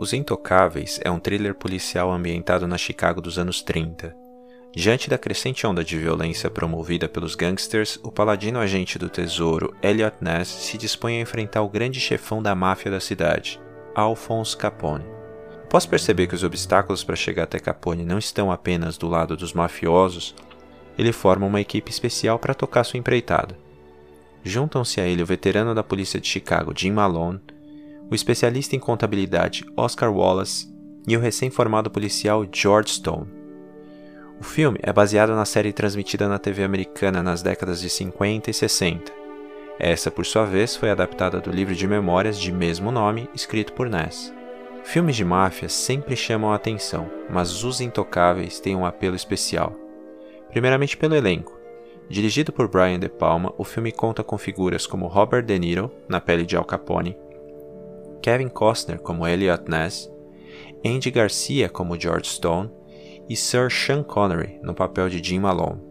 Os Intocáveis é um thriller policial ambientado na Chicago dos anos 30. Diante da crescente onda de violência promovida pelos gangsters, o paladino agente do tesouro Elliot Ness se dispõe a enfrentar o grande chefão da máfia da cidade, Alphonse Capone. Após perceber que os obstáculos para chegar até Capone não estão apenas do lado dos mafiosos, ele forma uma equipe especial para tocar sua empreitada. Juntam-se a ele o veterano da polícia de Chicago, Jim Malone, o especialista em contabilidade Oscar Wallace e o recém-formado policial George Stone. O filme é baseado na série transmitida na TV americana nas décadas de 50 e 60. Essa, por sua vez, foi adaptada do livro de memórias de mesmo nome, escrito por Ness. Filmes de máfia sempre chamam a atenção, mas Os Intocáveis têm um apelo especial. Primeiramente pelo elenco. Dirigido por Brian De Palma, o filme conta com figuras como Robert De Niro, na pele de Al Capone, Kevin Costner como Elliot Ness, Andy Garcia como George Stone e Sir Sean Connery no papel de Jim Malone.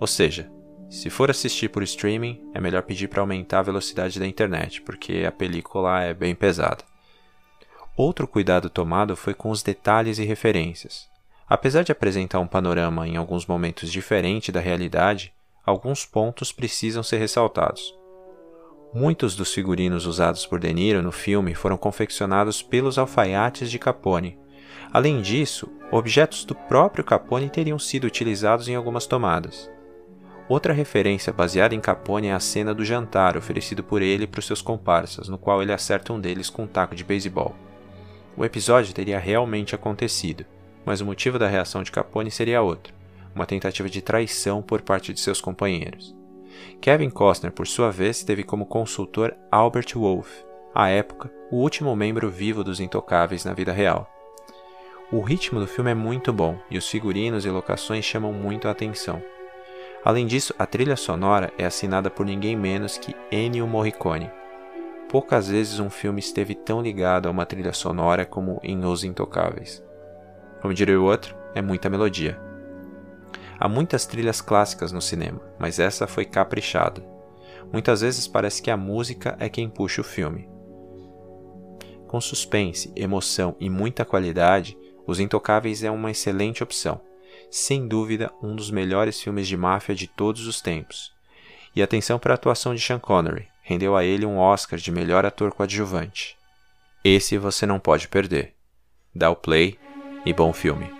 Ou seja, se for assistir por streaming, é melhor pedir para aumentar a velocidade da internet, porque a película é bem pesada. Outro cuidado tomado foi com os detalhes e referências. Apesar de apresentar um panorama em alguns momentos diferente da realidade, alguns pontos precisam ser ressaltados. Muitos dos figurinos usados por De Niro no filme foram confeccionados pelos alfaiates de Capone. Além disso, objetos do próprio Capone teriam sido utilizados em algumas tomadas. Outra referência baseada em Capone é a cena do jantar oferecido por ele para os seus comparsas, no qual ele acerta um deles com um taco de beisebol. O episódio teria realmente acontecido, mas o motivo da reação de Capone seria outro: uma tentativa de traição por parte de seus companheiros. Kevin Costner, por sua vez, teve como consultor Albert Wolff, à época o último membro vivo dos Intocáveis na vida real. O ritmo do filme é muito bom e os figurinos e locações chamam muito a atenção. Além disso, a trilha sonora é assinada por ninguém menos que Ennio Morricone. Poucas vezes um filme esteve tão ligado a uma trilha sonora como em Os Intocáveis. Como diria o outro, é muita melodia. Há muitas trilhas clássicas no cinema, mas essa foi caprichada. Muitas vezes parece que a música é quem puxa o filme. Com suspense, emoção e muita qualidade, Os Intocáveis é uma excelente opção. Sem dúvida, um dos melhores filmes de máfia de todos os tempos. E atenção para a atuação de Sean Connery, rendeu a ele um Oscar de melhor ator coadjuvante. Esse você não pode perder. Dá o play e bom filme.